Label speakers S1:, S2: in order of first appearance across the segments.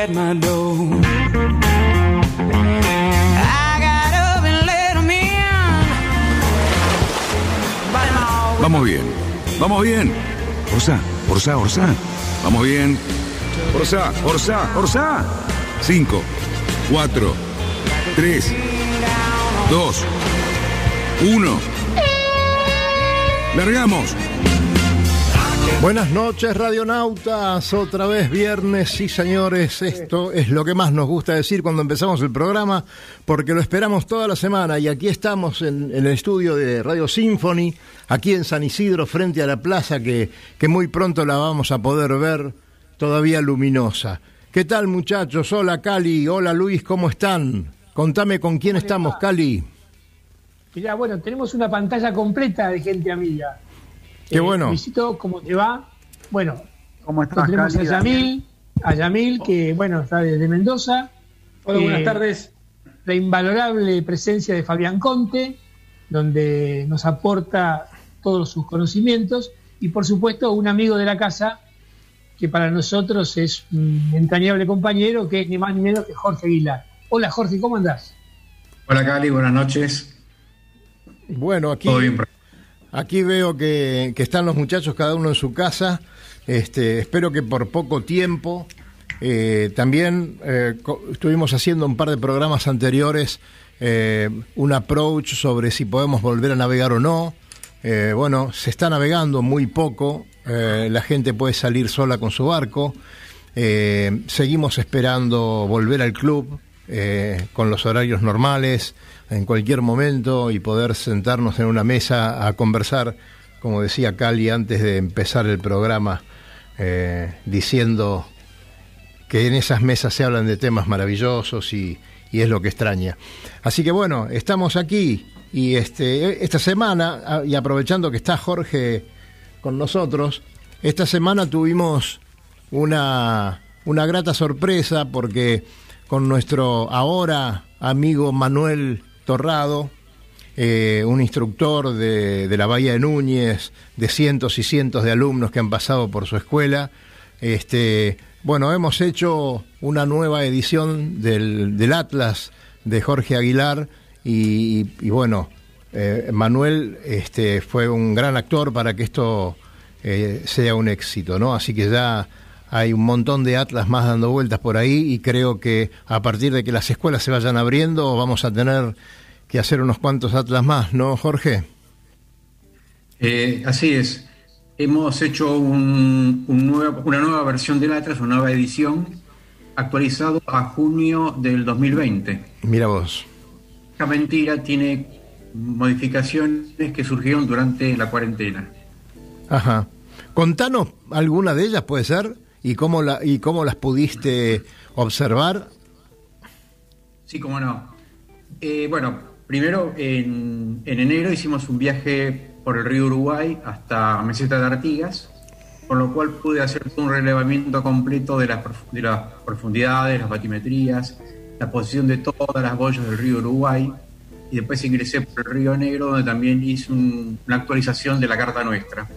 S1: at my 'em
S2: Vamos bien, vamos bien. Orsa, Orsa, Orsa. Vamos bien. Orsa, Orsa, Orsa. Cinco, cuatro, tres, dos, uno. Largamos.
S3: Buenas noches, radionautas. Otra vez viernes, sí, señores. Esto es lo que más nos gusta decir cuando empezamos el programa, porque lo esperamos toda la semana. Y aquí estamos en, en el estudio de Radio Symphony, aquí en San Isidro, frente a la plaza, que, que muy pronto la vamos a poder ver todavía luminosa. ¿Qué tal, muchachos? Hola, Cali. Hola, Luis. ¿Cómo están? Contame con quién estamos, Cali.
S4: Mirá, bueno, tenemos una pantalla completa de gente amiga.
S3: Qué bueno.
S4: Luisito, ¿cómo te va? Bueno,
S5: ¿Cómo estás,
S4: tenemos a? Yamil, a Yamil, que bueno, está desde Mendoza.
S6: Hola, buenas
S4: Eh,
S6: tardes.
S4: La invalorable presencia de Fabián Conte, donde nos aporta todos sus conocimientos. Y por supuesto, un amigo de la casa, que para nosotros es un entrañable compañero, que es ni más ni menos que Jorge Aguilar. Hola Jorge, ¿cómo andás?
S5: Hola Cali, buenas noches.
S3: Bueno, aquí.
S5: Todo bien.
S3: Aquí veo que, están los muchachos cada uno en su casa. Este, espero que por poco tiempo. Eh, también eh, estuvimos haciendo un par de programas anteriores eh, un approach sobre si podemos volver a navegar o no. Bueno, se está navegando muy poco. la gente puede salir sola con su barco. Seguimos esperando volver al club con los horarios normales en cualquier momento y poder sentarnos en una mesa a conversar, como decía Cali antes de empezar el programa, eh, diciendo que en esas mesas se hablan de temas maravillosos y, y es lo que extraña. Así que bueno, estamos aquí y este, esta semana, y aprovechando que está Jorge con nosotros, esta semana tuvimos una, una grata sorpresa porque con nuestro ahora amigo Manuel Torrado, eh, un instructor de, la Bahía de Núñez, de cientos y cientos de alumnos que han pasado por su escuela. Este, bueno, hemos hecho una nueva edición del, Atlas de Jorge Aguilar y, y bueno, eh, Manuel este, fue un gran actor para que esto eh, sea un éxito, ¿no? Así que ya hay un montón de atlas más dando vueltas por ahí y creo que a partir de que las escuelas se vayan abriendo vamos a tener que hacer unos cuantos atlas más, ¿no, Jorge?
S5: Eh, así es. Hemos hecho un- un una nueva versión del Atlas, una nueva edición, actualizado a junio del 2020.
S3: Mira vos.
S5: Esta mentira tiene modificaciones que surgieron durante la cuarentena.
S3: Ajá. Contanos alguna de ellas, puede ser, y cómo, la, las pudiste observar.
S5: Sí, cómo no. Eh, bueno, primero en, en enero hicimos un viaje por el río Uruguay hasta Meseta de Artigas, con lo cual pude hacer un relevamiento completo de las, de las profundidades, las batimetrías, la posición de todas las boyas del río Uruguay, y después ingresé por el río Negro, donde también hice un- una actualización de la carta nuestra.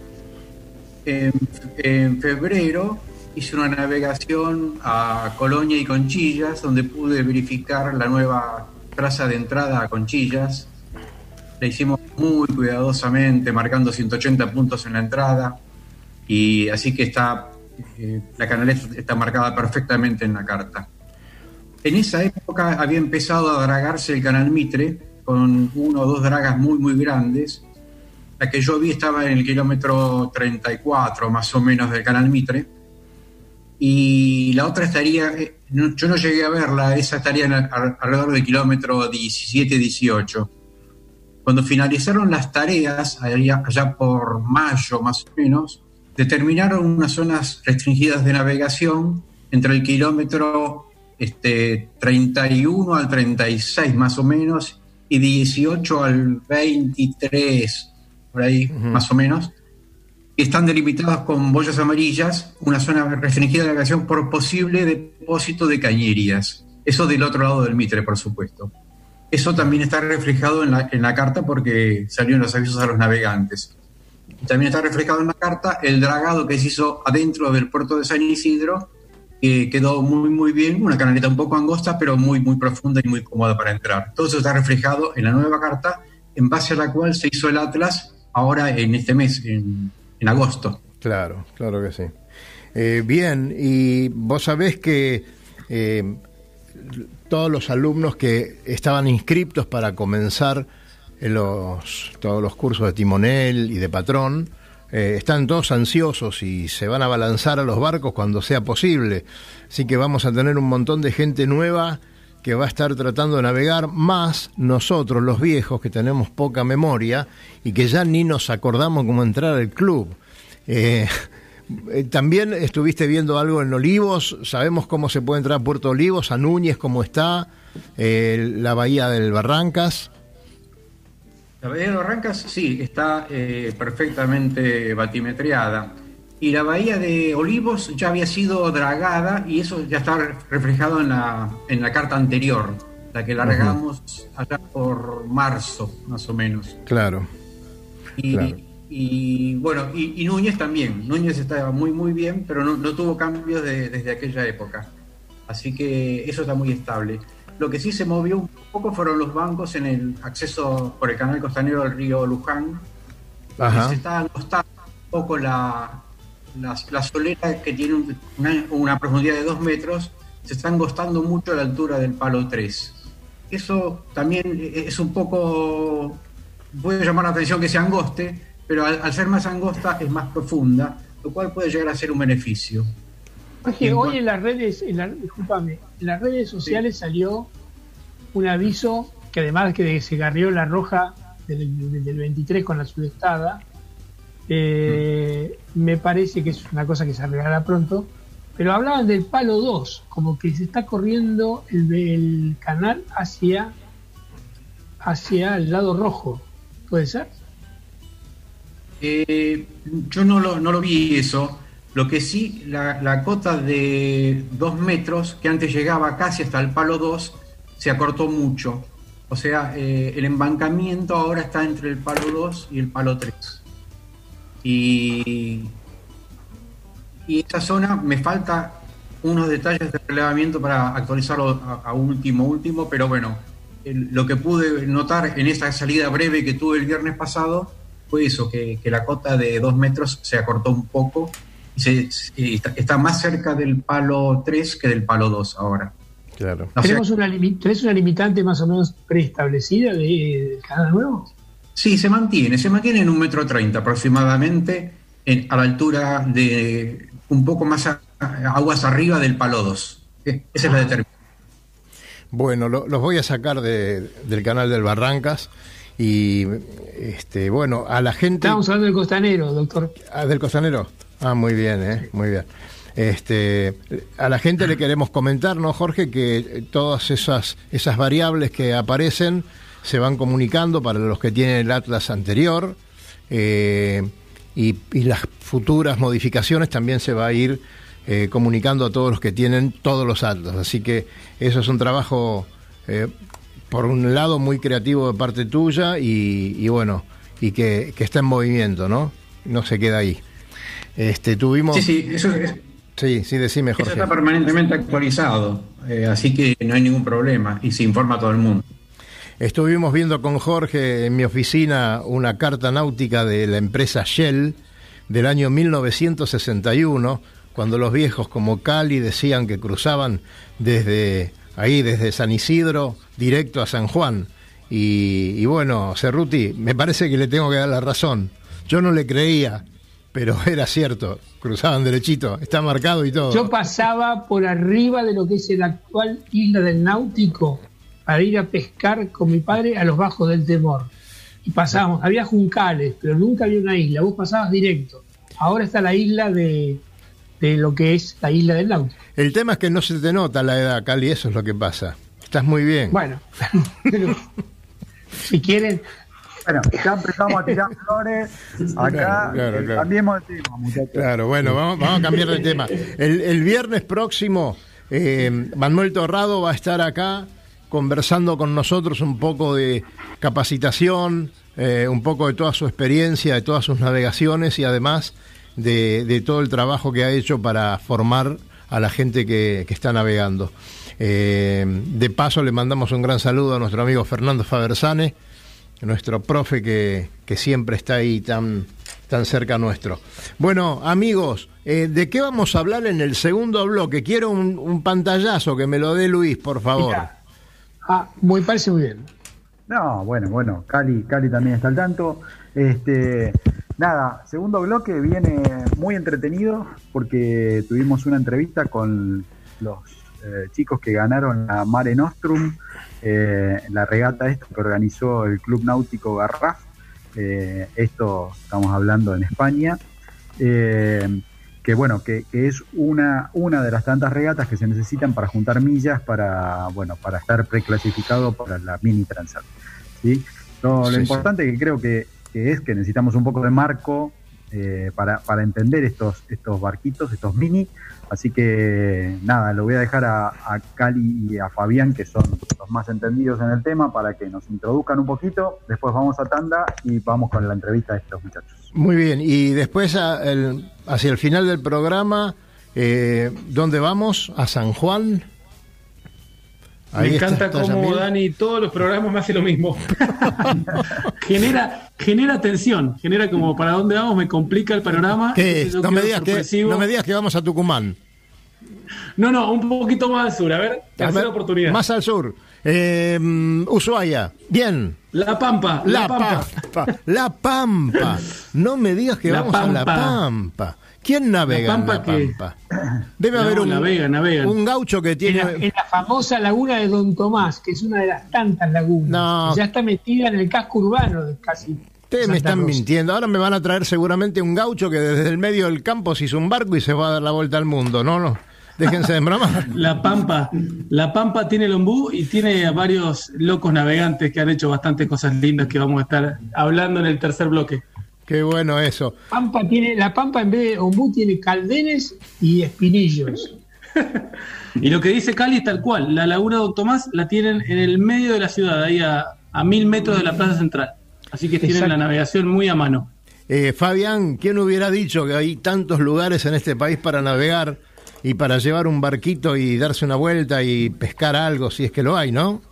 S5: En febrero hice una navegación a Colonia y Conchillas, donde pude verificar la nueva traza de entrada a Conchillas. La hicimos muy cuidadosamente, marcando 180 puntos en la entrada, y así que está eh, la canaleta está marcada perfectamente en la carta. En esa época había empezado a dragarse el canal Mitre con uno o dos dragas muy, muy grandes. La que yo vi estaba en el kilómetro 34 más o menos del canal Mitre. Y la otra estaría, eh, no- yo no llegué a verla, esa estaría en alrededor del kilómetro 17-18. Cuando finalizaron las tareas, allá, allá por mayo más o menos, determinaron unas zonas restringidas de navegación entre el kilómetro este, 31 al 36 más o menos y 18 al 23, por ahí más o menos, están delimitadas con boyas amarillas, una zona restringida de navegación por posible depósito de cañerías. Eso del otro lado del Mitre, por supuesto. Eso también está reflejado en la, en la carta porque salieron los avisos a los navegantes. También está reflejado en la carta el dragado que se hizo adentro del puerto de San Isidro, que quedó muy, muy bien, una canaleta un poco angosta, pero muy, muy profunda y muy cómoda para entrar. Todo eso está reflejado en la nueva carta, en base a la cual se hizo el Atlas ahora en este mes, en agosto.
S3: Claro, claro que sí. Eh, bien, y vos sabés que eh, todos los alumnos que estaban inscriptos para comenzar en los, todos los cursos de timonel y de patrón, eh, están todos ansiosos y se van a balanzar a los barcos cuando sea posible. Así que vamos a tener un montón de gente nueva que va a estar tratando de navegar, más nosotros los viejos que tenemos poca memoria y que ya ni nos acordamos cómo entrar al club. Eh, eh, también estuviste viendo algo en Olivos, sabemos cómo se puede entrar a Puerto Olivos, a Núñez, cómo está, eh, la bahía del Barrancas.
S5: La bahía de Barrancas, sí, está perfectamente batimetreada. Y la bahía de Olivos ya había sido dragada y eso ya está reflejado en la, en la carta anterior, la que largamos allá por marzo, más o menos.
S3: Claro.
S5: Y,
S3: Claro.
S5: y, bueno, y, y Núñez también. Núñez estaba muy, muy bien, pero no, no tuvo cambios de- desde aquella época. Así que eso está muy estable. Lo que sí se movió un poco fueron los bancos en el acceso por el canal costanero del río Luján.
S3: Ajá.
S5: Se está angostando un poco la, la, la solera que tiene un- una, una profundidad de dos metros, se está angostando mucho a la altura del palo 3. Eso también es un poco, puede llamar la atención que se angoste, pero al, al ser más angosta es más profunda, lo cual puede llegar a ser un beneficio. En
S4: hoy en las redes, en la- discúlpame, en las redes sociales salió un aviso que además que se garrió la roja del, del 23 con la sudestada, eh, me parece que es una cosa que se arreglará pronto, pero hablaban del palo 2, como que se está corriendo el, canal hacia, hacia el lado rojo, ¿puede ser?
S5: Eh, yo no lo, no lo vi eso. Lo que sí, la, la cota de dos metros, que antes llegaba casi hasta el palo 2, se acortó mucho. O sea, eh, el embancamiento ahora está entre el palo 2 y el palo 3. Y, y esa zona me falta unos detalles de relevamiento para actualizarlo a, a último, último, pero bueno, el- lo que pude notar en esa salida breve que tuve el viernes pasado fue eso, que, que la cota de dos metros se acortó un poco y, se- y está, está más cerca del palo 3 que del palo 2 ahora.
S3: Claro.
S5: O sea,
S4: ¿Tenemos una, ¿Tenés una limitante más o menos preestablecida de- del canal nuevo?
S5: Sí, se mantiene, se mantiene en un metro treinta aproximadamente, en- a la altura de un poco más a- a- aguas arriba del palo 2. Eh, Esa es la determinación.
S3: Bueno, lo- los voy a sacar de- del canal del Barrancas y, este, bueno, a la gente...
S4: Estábamos hablando del costanero, doctor.
S3: Ah, del costanero. Ah, muy bien, ¿eh? Muy bien. Este, a la gente le queremos comentar, ¿no, Jorge? Que todas esas, esas variables que aparecen se van comunicando para los que tienen el Atlas anterior eh, y, y las futuras modificaciones también se va a ir eh, comunicando a todos los que tienen todos los Atlas. Así que eso es un trabajo, eh, por un lado, muy creativo de parte tuya y, y bueno, y que, que está en movimiento, ¿no? No se queda ahí. Este, tuvimos...
S5: Sí, sí, eso, es-
S3: Sí, sí, decime,
S5: eso
S3: Jorge.
S5: está permanentemente actualizado, eh, así que no hay ningún problema y se informa a todo el mundo.
S3: Estuvimos viendo con Jorge en mi oficina una carta náutica de la empresa Shell del año 1961, cuando los viejos como Cali decían que cruzaban desde ahí, desde San Isidro, directo a San Juan. Y, bueno, Cerruti, me parece que le tengo que dar la razón. Yo no le creía, pero era cierto, cruzaban derechito, está marcado y todo.
S4: Yo pasaba por arriba de lo que es la actual isla del Náutico para ir a pescar con mi padre a los bajos del temor. Y pasábamos, había juncales, pero nunca había una isla, vos pasabas directo. Ahora está la isla de, de lo que es la isla del Náutico.
S3: El tema es que no se te nota la edad, Cali, eso es lo que pasa. Estás muy bien.
S4: Bueno, pero si quieren,
S6: Bueno, ya empezamos a tirar flores. Acá
S3: Claro, claro,
S6: eh,
S3: claro.
S6: cambiemos de tema, muchachos.
S3: Claro, bueno, vamos, vamos a cambiar de tema. El, el viernes próximo, eh, Manuel Torrado va a estar acá conversando con nosotros un poco de capacitación, eh, un poco de toda su experiencia, de todas sus navegaciones y además de, todo el trabajo que ha hecho para formar a la gente que, está navegando. Eh, de paso le mandamos un gran saludo a nuestro amigo Fernando Fabersane, nuestro profe que, siempre está ahí tan, tan cerca nuestro. Bueno, amigos, eh, ¿de qué vamos a hablar en el segundo bloque? Quiero un, pantallazo que me lo dé Luis, por favor.
S4: Ah, muy parece muy bien.
S7: No, bueno, bueno, Cali, Cali también está al tanto. Este, nada, segundo bloque viene muy entretenido porque tuvimos una entrevista con los eh, chicos que ganaron la Mare Nostrum, eh, la regata esta que organizó el Club Náutico Garraf. Eh, esto estamos hablando en España. Que bueno, que, que es una, una de las tantas regatas que se necesitan para juntar millas para, bueno, para estar preclasificado para la mini transat. ¿sí? Lo, lo
S3: Sí, sí.
S7: importante que creo que, que es que necesitamos un poco de marco eh, para, para entender estos, estos barquitos, estos mini. Así que nada, lo voy a dejar a, a Cali y a Fabián, que son los más entendidos en el tema, para que nos introduzcan un poquito. Después vamos a tanda y vamos con la entrevista de estos muchachos.
S3: Muy bien, y después a- el- hacia el final del programa, eh, ¿dónde vamos? ¿A San Juan? Ahí
S8: me encanta
S3: está
S8: cómo
S3: Yamil.
S8: Dani todos los programas me hace lo mismo. genera, genera tensión, genera como para dónde vamos, me complica el panorama.
S3: ¿Qué No me, digas que, no me digas que vamos a Tucumán.
S8: No, no, un poquito más al sur. A ver, tercera
S3: ver,
S8: oportunidad.
S3: Más al sur. Eh, Ushuaia. Bien.
S8: La Pampa, La,
S3: La,
S8: Pampa.
S3: Pampa. La Pampa. No me digas que
S8: La
S3: vamos a La
S8: Pampa.
S3: ¿Quién navega
S8: La Pampa
S3: en La
S8: que-
S3: Pampa? Debe
S8: No,
S3: haber un,
S8: navegan, navegan.
S3: un gaucho que
S4: En
S3: tiene...
S4: la, en la famosa laguna de Don Tomás, que es una de las tantas lagunas.
S3: No.
S4: Ya está metida en el casco urbano de casi.
S3: Ustedes me están
S4: Rosa.
S3: mintiendo. Ahora me van a traer seguramente un gaucho que desde el medio del campo se hizo un barco y se va a dar la vuelta al mundo. No, no. Déjense de.
S8: La Pampa, La Pampa tiene el ombú y tiene a varios locos navegantes que han hecho bastantes cosas lindas que vamos a estar hablando en el tercer bloque.
S3: Qué bueno eso.
S4: Pampa tiene, la Pampa en vez de ombú tiene caldenes y espinillos.
S8: Y lo que dice Cali es tal cual, la laguna Don Tomás la tienen en el medio de la ciudad, ahí a, a mil metros de la plaza central. Así que tienen
S4: Exacto.
S8: la navegación muy a mano.
S3: Eh, Fabián, ¿quién hubiera dicho que hay tantos lugares en este país para navegar y para llevar un barquito y darse una vuelta y pescar algo, si es que lo hay, ¿no?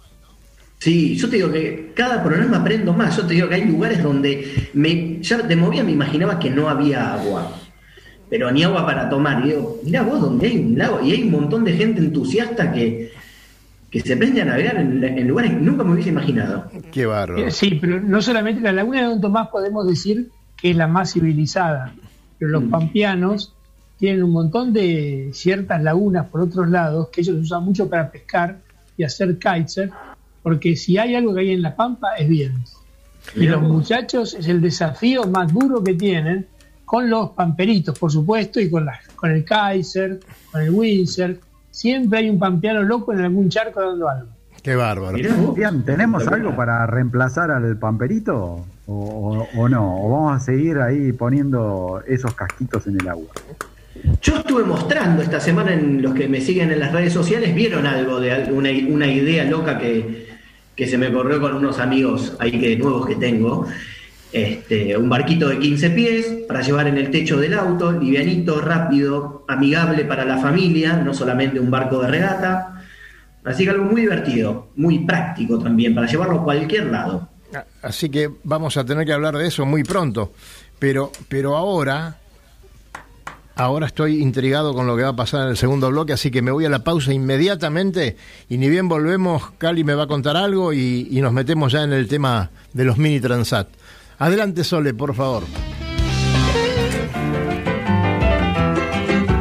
S9: Sí, yo te digo que cada programa aprendo más. Yo te digo que hay lugares donde me, ya de movida me imaginaba que no había agua, pero ni agua para tomar. Y digo, mirá vos, donde hay un lago y hay un montón de gente entusiasta que, que se prende a navegar en, en lugares que nunca me hubiese imaginado.
S3: Qué bárbaro.
S4: Eh, Sí, pero no solamente la laguna de Don Tomás podemos decir que es la más civilizada, pero los pampeanos tienen un montón de ciertas lagunas por otros lados que ellos usan mucho para pescar y hacer kitesurf, porque si hay algo que hay en la pampa es viento. Y los muchachos es el desafío más duro que tienen con los pamperitos, por supuesto, y con, las- con el Kaiser, con el Windsor. Siempre hay un pampeano loco en algún charco dando algo.
S3: Qué bárbaro.
S7: Bien, ¿tenemos
S9: La
S7: algo para reemplazar al Pamperito? ¿O, o- o no? ¿O vamos a seguir ahí poniendo esos casquitos en el agua?
S9: Yo estuve mostrando esta semana en los que me siguen en las redes sociales, vieron algo de una, una idea loca que, que se me corrió con unos amigos ahí que nuevos que tengo. Este, un barquito de 15 pies para llevar en el techo del auto, livianito, rápido, amigable para la familia, no solamente un barco de regata. Así que algo muy divertido, muy práctico también, para llevarlo a cualquier lado.
S3: Así que vamos a tener que hablar de eso muy pronto. Pero, pero ahora, ahora estoy intrigado con lo que va a pasar en el segundo bloque, así que me voy a la pausa inmediatamente y ni bien volvemos, Cali me va a contar algo y, nos metemos ya en el tema de los mini transat. Adelante, Sole, por favor.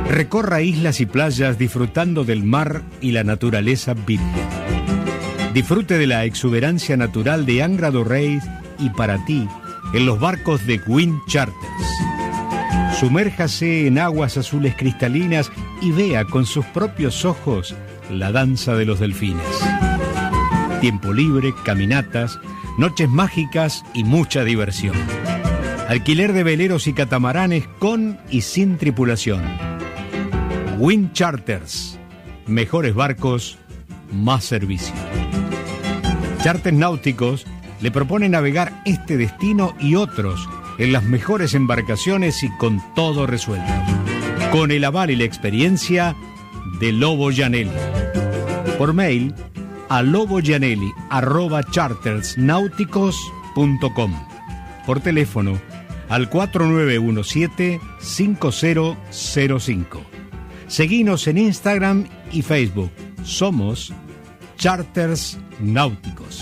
S10: Recorra islas y playas disfrutando del mar y la naturaleza virgen. Disfrute de la exuberancia natural de Angra do Reis y para ti en los barcos de Wind Charters. Sumérjase en aguas azules cristalinas y vea con sus propios ojos la danza de los delfines. Tiempo libre, caminatas, noches mágicas y mucha diversión. Alquiler de veleros y catamaranes con y sin tripulación. Wind Charters. Mejores barcos, más servicio. Charters náuticos le propone navegar este destino y otros en las mejores embarcaciones y con todo resuelto. Con el aval y la experiencia de Lobo Janelli. Por mail a loboyanelli.chartersnáuticos.com. Por teléfono al 4917-5005. Seguinos en Instagram y Facebook. Somos Charters Náuticos.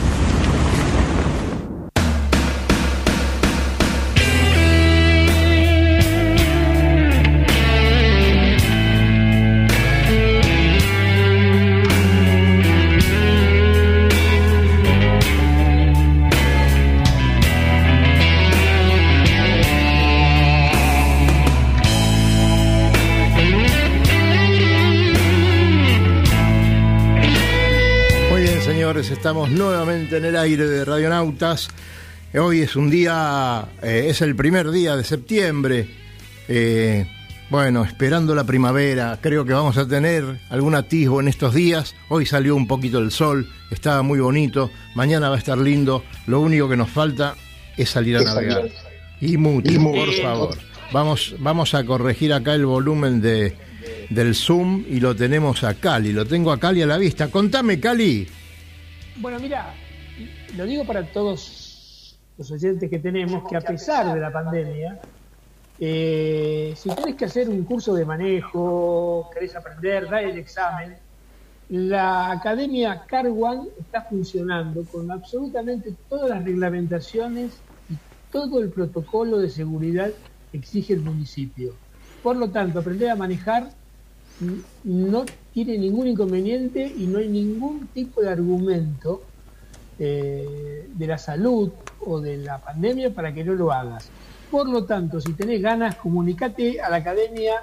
S3: Estamos nuevamente en el aire de Radionautas. Hoy es un día, eh, es el primer día de septiembre. Eh, bueno, esperando la primavera, creo que vamos a tener algún atisbo en estos días. Hoy salió un poquito el sol, estaba muy bonito. Mañana va a estar lindo. Lo único que nos falta es salir a navegar. Y mucho, por favor. Vamos, vamos a corregir acá el volumen de, del Zoom y lo tenemos a Cali. Lo tengo a Cali a la vista. Contame, Cali.
S4: Bueno, mira, lo digo para todos los oyentes que tenemos, que a pesar de la pandemia, eh, si tenés que hacer un curso de manejo, querés aprender, dar el examen, la Academia Carwan está funcionando con absolutamente todas las reglamentaciones y todo el protocolo de seguridad que exige el municipio. Por lo tanto, aprender a manejar no tiene ningún inconveniente y no hay ningún tipo de argumento eh, de la salud o de la pandemia para que no lo hagas. Por lo tanto, si tenés ganas, comunicate a la Academia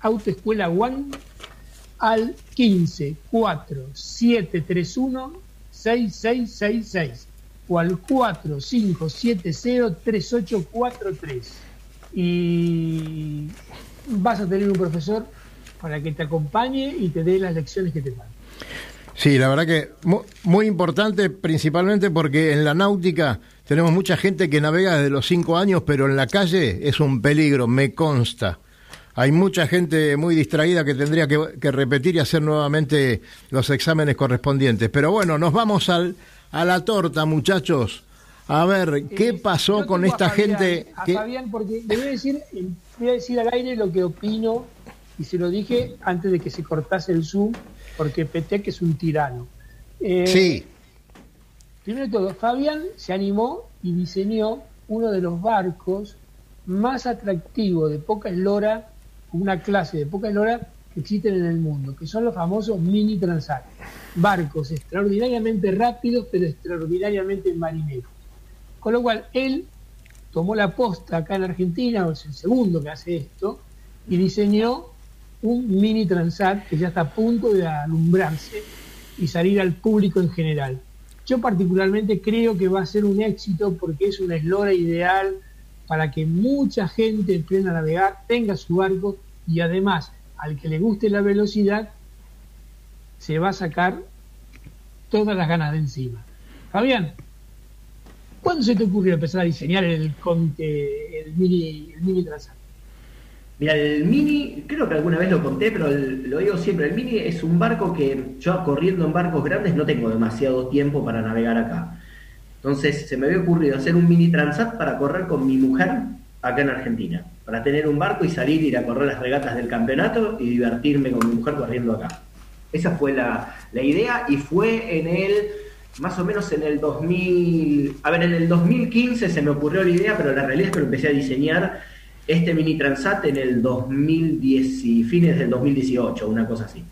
S4: Autoescuela One al 15 4 731 6666 o al 4570 3843 y vas a tener un profesor para que te acompañe y te dé las lecciones que te dan.
S3: Sí, la verdad que mu- muy importante, principalmente porque en la náutica tenemos mucha gente que navega desde los cinco años, pero en la calle es un peligro, me consta. Hay mucha gente muy distraída que tendría que, que repetir y hacer nuevamente los exámenes correspondientes. Pero bueno, nos vamos al, a la torta, muchachos. A ver, ¿qué
S4: Eh,
S3: pasó con esta
S4: a Fabián-
S3: gente?
S4: A
S3: que-
S4: Fabián, porque le voy a decir, eh, voy a decir al aire lo que opino y se lo dije antes de que se cortase el Zoom, porque Petec es un tirano. Eh,
S3: Sí,
S4: Primero de todo, Fabián se animó y diseñó uno de los barcos más atractivos de poca eslora, una clase de poca eslora que existen en el mundo, que son los famosos mini transat. Barcos extraordinariamente rápidos, pero extraordinariamente marineros. Con lo cual, él tomó la posta acá en Argentina, es el segundo que hace esto, y diseñó un mini transat que ya está a punto de alumbrarse y salir al público en general. Yo particularmente creo que va a ser un éxito porque es una eslora ideal para que mucha gente aprenda a navegar, tenga su barco y además al que le guste la velocidad se va a sacar todas las ganas de encima. Fabián, ¿cuándo se te ocurrió empezar a diseñar el mini Transat?
S9: Mira, el Mini, creo que alguna vez lo conté, pero el- lo digo siempre, el Mini es un barco que yo corriendo en barcos grandes no tengo demasiado tiempo para navegar acá. Entonces se me había ocurrido hacer un Mini Transat para correr con mi mujer acá en Argentina, para tener un barco y salir, ir a correr las regatas del campeonato y divertirme con mi mujer corriendo acá. Esa fue la, la idea y fue en el, más o menos en el 2000, a ver, en el 2015 se me ocurrió la idea, pero la realidad es que lo empecé a diseñar este mini transat en el 2010 y fines del 2018, una cosa así.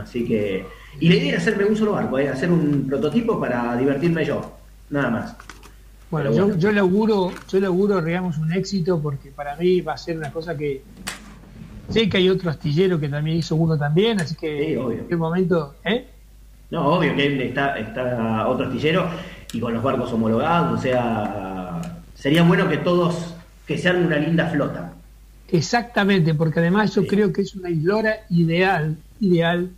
S9: Así que, y la idea era hacerme un solo barco, ¿eh? hacer un prototipo para divertirme yo, nada más.
S4: Bueno, yo,
S9: bueno.
S4: yo le auguro, yo le auguro, digamos, un éxito porque para mí va a ser una cosa que sé que hay otro astillero que también hizo uno también, así que
S9: Sí, obvio.
S4: en qué momento, ¿eh?
S9: No, obvio que está, está otro astillero y con los barcos homologados, o sea, sería bueno que todos, que sean una linda flota.
S4: Exactamente, porque además yo creo que es una islora ideal, ideal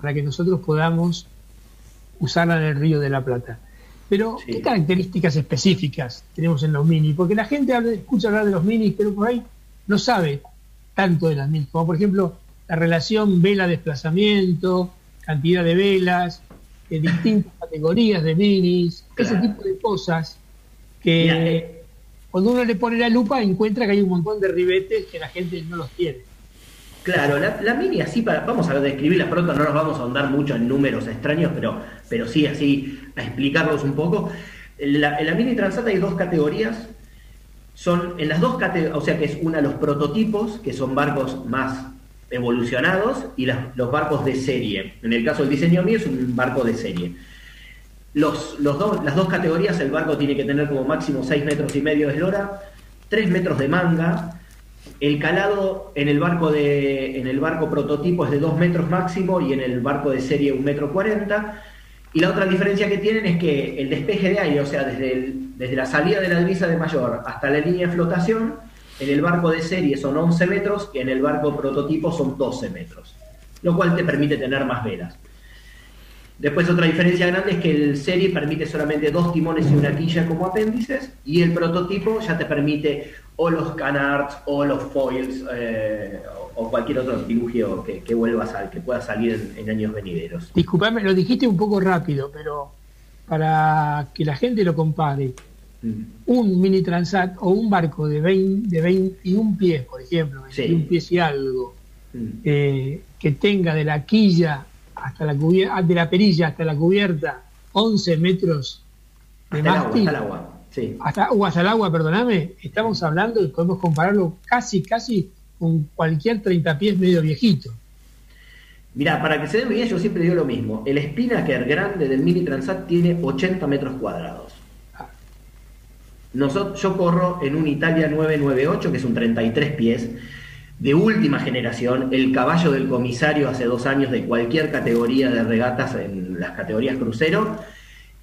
S4: para que nosotros podamos usarla en el Río de la Plata. Pero, ¿qué características específicas tenemos en los minis? Porque la gente habla- escucha hablar de los minis, pero por ahí no sabe tanto de las minis. Como por ejemplo, la relación vela-desplazamiento, cantidad de velas, eh, distintas categorías de minis, ese tipo de cosas que
S9: Mira, eh,
S4: cuando uno le pone la lupa encuentra que hay un montón de ribetes que la gente no los tiene.
S9: Claro, la, mini así, vamos a describirla pronto, no nos vamos a ahondar mucho en números extraños, pero, pero sí así a explicarlos un poco. La, en la mini Transat hay dos categorías, son en las dos categorías, o sea que es una los prototipos, que son barcos más evolucionados, y las- los barcos de serie. En el caso del diseño mío es un barco de serie. Los, dos, las dos categorías, el barco tiene que tener como máximo 6 metros y medio de eslora, 3 metros de manga, el calado en el barco de en el barco prototipo es de 2 metros máximo y en el barco de serie 1 metro 40. Y la otra diferencia que tienen es que el despeje de aire, o sea, desde, desde la salida de la divisa de mayor hasta la línea de flotación, en el barco de serie son 11 metros y en el barco prototipo son 12 metros, lo cual te permite tener más velas. Después otra diferencia grande es que el serie permite solamente dos timones y una quilla como apéndices y el prototipo ya te permite o los canards o los foils eh, o, cualquier otro artilugio que, que vuelva a que pueda salir en, en años venideros.
S4: Disculpame, lo dijiste un poco rápido, pero para que la gente lo compare, un mini transat o un barco de 20, de 21 pies, por ejemplo, 21 pies y algo, eh, que tenga de la quilla hasta la cubierta, de la perilla hasta la cubierta 11 metros de
S9: Hasta el agua,
S4: mástil,
S9: hasta el agua. Sí.
S4: hasta, o hasta el agua, perdóname, estamos hablando y podemos compararlo casi, casi con cualquier 30 pies medio viejito.
S9: Mira, para que se den idea, yo siempre digo lo mismo. El Spinnaker grande del Mini Transat tiene 80 metros cuadrados. Nosotros, yo corro en un Italia 998, que es un 33 pies, de última generación, el caballo del comisario hace dos años de cualquier categoría de regatas en las categorías crucero.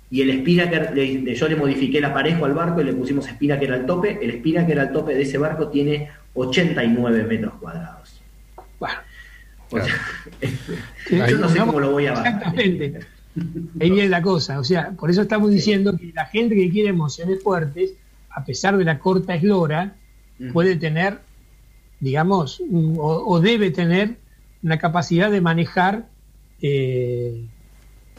S9: Y el Spinnaker, yo le modifiqué el aparejo al barco y le pusimos Spinnaker al tope. El Spinnaker al tope de ese barco tiene 89 metros cuadrados. O sea, yo no sé cómo lo voy a bajar.
S4: Exactamente. Ahí viene la cosa. O sea, por eso estamos diciendo que la gente que quiere emociones fuertes, a pesar de la corta eslora, puede tener, digamos, un- o, o debe tener una capacidad de manejar eh,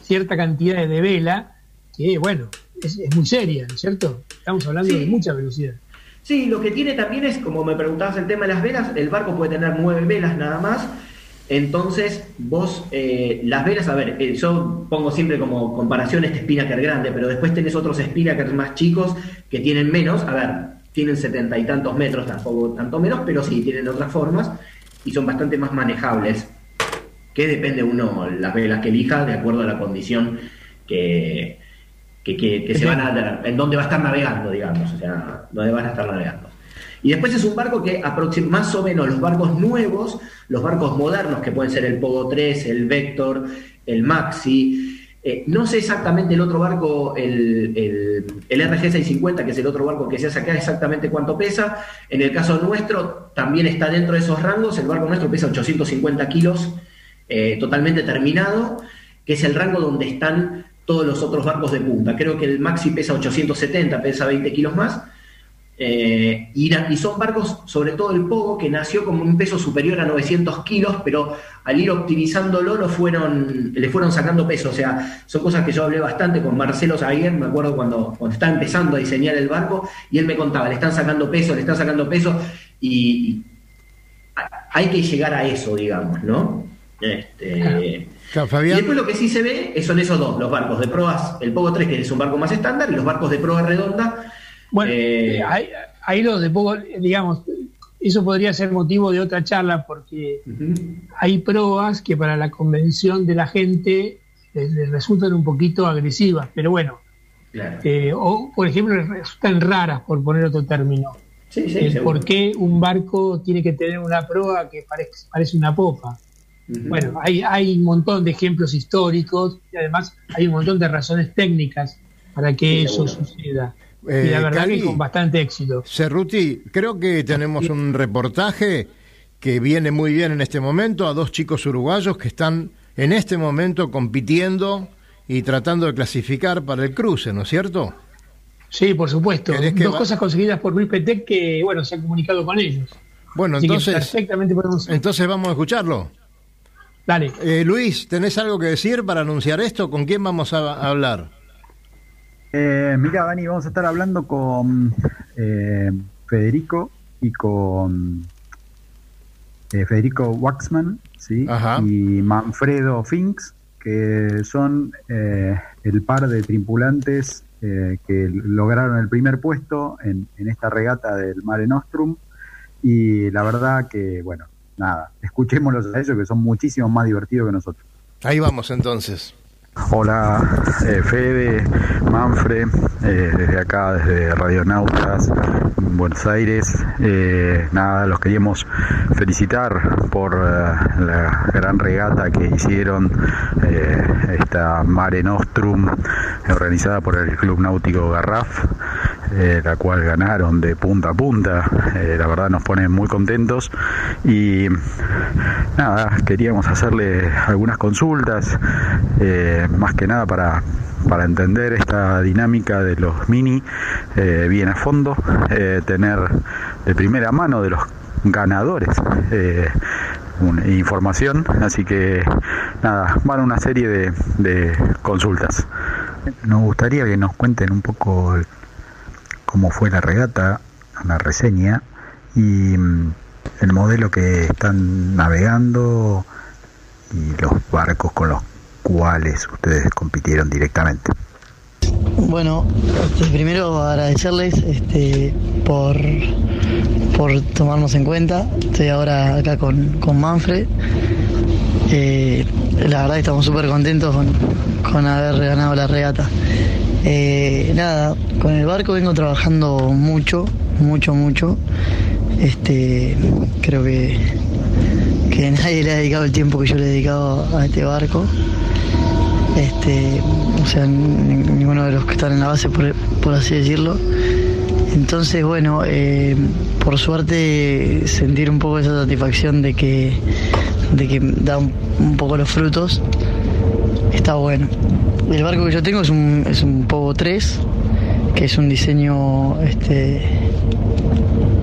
S4: cierta cantidad de vela que, bueno, es, es muy seria, ¿no es cierto? Estamos hablando
S9: Sí.
S4: de mucha velocidad.
S9: Sí, lo que tiene también es, como me preguntabas el tema de las velas, el barco puede tener nueve velas nada más. Entonces, vos, eh, las velas, a ver, eh, yo pongo siempre como comparación este Spinnaker grande, pero después tenés otros Spinnakers más chicos que tienen menos, a ver, tienen setenta y tantos metros, tampoco tanto menos, pero sí, tienen otras formas y son bastante más manejables. Que depende uno las velas que elija de acuerdo a la condición que, que, que- que se van a en dónde va a estar navegando, digamos, o sea, dónde van a estar navegando. Y después es un barco que aproxima más o menos los barcos nuevos, los barcos modernos, que pueden ser el Pogo 3, el Vector, el Maxi. Eh, no sé exactamente el otro barco, el, el, el RG650, que es el otro barco que se hace acá, exactamente cuánto pesa. En el caso nuestro, también está dentro de esos rangos. El barco nuestro pesa 850 kilos, eh, totalmente terminado, que es el rango donde están todos los otros barcos de punta. Creo que el Maxi pesa 870, pesa 20 kilos más. Eh, y, son barcos, sobre todo el Pogo, que nació con un peso superior a 900 kilos, pero al ir optimizándolo lo fueron, le fueron sacando peso. O sea, son cosas que yo hablé bastante con Marcelo Zaguer, me acuerdo cuando, cuando estaba empezando a diseñar el barco, y él me contaba, le están sacando peso, le están sacando peso, y, hay que llegar a eso, digamos, ¿no? Este,
S3: Claro,
S9: y después lo que sí se ve son esos dos, los barcos de proas, el Pogo 3, que es un barco más estándar, y los barcos de proa redonda.
S4: Bueno,
S9: eh,
S4: eh, ahí, ahí los de poco, digamos, eso podría ser motivo de otra charla porque hay proas que para la convención de la gente les, les resultan un poquito agresivas, pero bueno,
S9: claro.
S4: eh, o por ejemplo les resultan raras, por poner otro término.
S9: Sí, sí,
S4: El por qué un barco tiene que tener una proa que parece, parece una popa. Bueno, hay, hay un montón de ejemplos históricos y además hay un montón de razones técnicas para que
S9: Sí,
S4: eso
S9: seguro.
S4: suceda.
S3: Eh,
S4: y la verdad
S3: Cali,
S4: que con bastante éxito.
S3: Cerruti, creo que tenemos un reportaje que viene muy bien en este momento a dos chicos uruguayos que están en este momento compitiendo y tratando de clasificar para el cruce, ¿no es cierto?
S4: Sí, por supuesto.
S3: ¿Querés que
S4: Dos
S3: va-
S4: cosas conseguidas por Luis Petec que, bueno, se ha comunicado con ellos.
S3: Bueno,
S4: Así
S3: entonces,
S4: perfectamente podemos...
S3: entonces vamos a escucharlo.
S4: Dale.
S3: Eh, Luis, ¿tenés algo que decir para anunciar esto? ¿Con quién vamos a hablar?
S6: Eh, mira, Dani, vamos a estar hablando con eh, Federico y con eh, Federico Waxman ¿sí?
S3: Ajá.
S6: y Manfredo Finks, que son eh, el par de tripulantes eh, que lograron el primer puesto en, en esta regata del Mare Nostrum. Y la verdad que, bueno, nada, escuchémoslos a ellos que son muchísimo más divertidos que nosotros.
S3: Ahí vamos entonces.
S6: Hola, eh, Fede, Manfred, eh, desde acá, desde Radionautas, en Buenos Aires. Eh, nada, los queríamos felicitar por eh, la gran regata que hicieron, esta Mare Nostrum, organizada por el Club Náutico Garraf, eh, la cual ganaron de punta a punta. Eh, la verdad nos pone muy contentos y nada, queríamos hacerle algunas consultas, eh, más que nada para, para entender esta dinámica de los mini eh, bien a fondo, tener de primera mano de los ganadores información, así que nada, van una serie de, de consultas. Nos gustaría que nos cuenten un poco cómo fue la regata, una reseña y mm, el modelo que están navegando y los barcos con los cuales ustedes compitieron directamente.
S11: Bueno, este, primero agradecerles este, por, por tomarnos en cuenta. Estoy ahora acá con, con Manfred. Eh, la verdad estamos súper contentos con, con haber ganado la regata. Eh, nada, con el barco vengo trabajando mucho, mucho, mucho. Este, creo que, que nadie le ha dedicado el tiempo que yo le he dedicado a este barco. Este, o sea, ni- ninguno de los que están en la base, por, por así decirlo. Entonces, bueno, eh, por suerte sentir un poco esa satisfacción de que, de que da un, poco los frutos, está bueno. El barco que yo tengo es un, es un Pogo 3, que es un diseño este,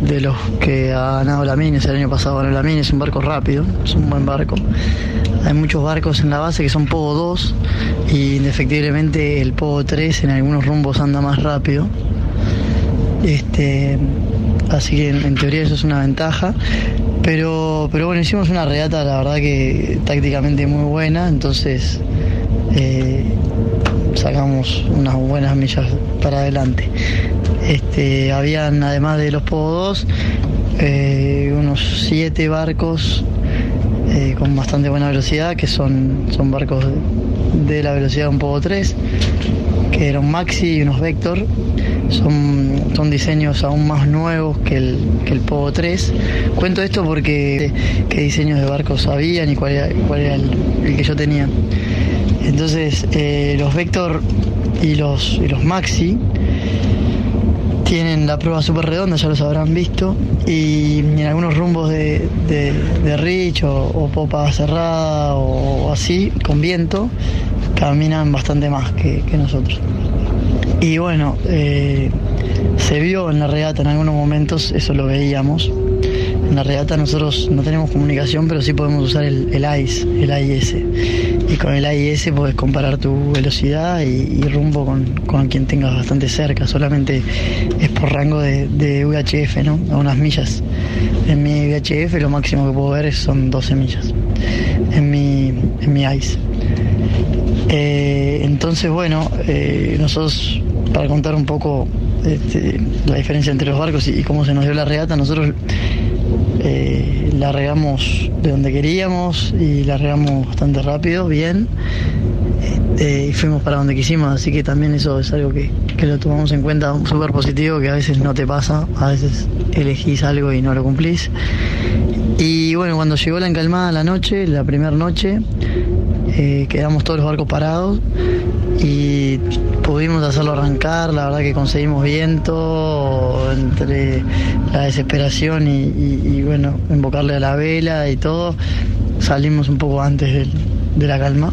S11: de los que ha ganado la Mines, el año pasado ganó la Mines, es un barco rápido, es un buen barco. Hay muchos barcos en la base que son Pogo 2 y indefectiblemente el Pogo 3 en algunos rumbos anda más rápido. Este, así que en, teoría eso es una ventaja. Pero, pero bueno, hicimos una regata, la verdad que tácticamente muy buena, entonces eh, sacamos unas buenas millas para adelante. Este, habían, además de los Pogo 2, eh, unos siete barcos eh, con bastante buena velocidad, que son, son barcos de la velocidad de un Pogo 3, que eran Maxi y unos Vector. Son, son diseños aún más nuevos que el, que el Pogo 3. Cuento esto porque qué diseños de barcos habían y cuál era, cuál era el, que yo tenía. Entonces, eh, los Vector y los, y los Maxi tienen la prueba súper redonda, ya los habrán visto, y en algunos rumbos de, de, Rich o, o popa cerrada o, así, con viento, caminan bastante más que, nosotros. Y bueno, eh, se vio en la regata en algunos momentos, eso lo veíamos. En la regata nosotros no tenemos comunicación, pero sí podemos usar el, el AIS, el AIS. Y con el AIS puedes comparar tu velocidad y, rumbo con, con quien tengas bastante cerca. Solamente es por rango de, de VHF, ¿no? A unas millas. En mi VHF lo máximo que puedo ver son 12 millas. En mi, en mi AIS. Eh, entonces, bueno, eh, nosotros, para contar un poco este, la diferencia entre los barcos y, y cómo se nos dio la regata, nosotros eh, la regamos de donde queríamos y la regamos bastante rápido, bien, eh, y fuimos para donde quisimos, así que también eso es algo que, que lo tomamos en cuenta, súper positivo, que a veces no te pasa, a veces elegís algo y no lo cumplís. Y bueno, cuando llegó la encalmada la noche, la primera noche, eh, quedamos todos los barcos parados y pudimos hacerlo arrancar, la verdad que conseguimos viento entre la desesperación y, bueno, invocarle a la vela y todo, salimos un poco antes de la calma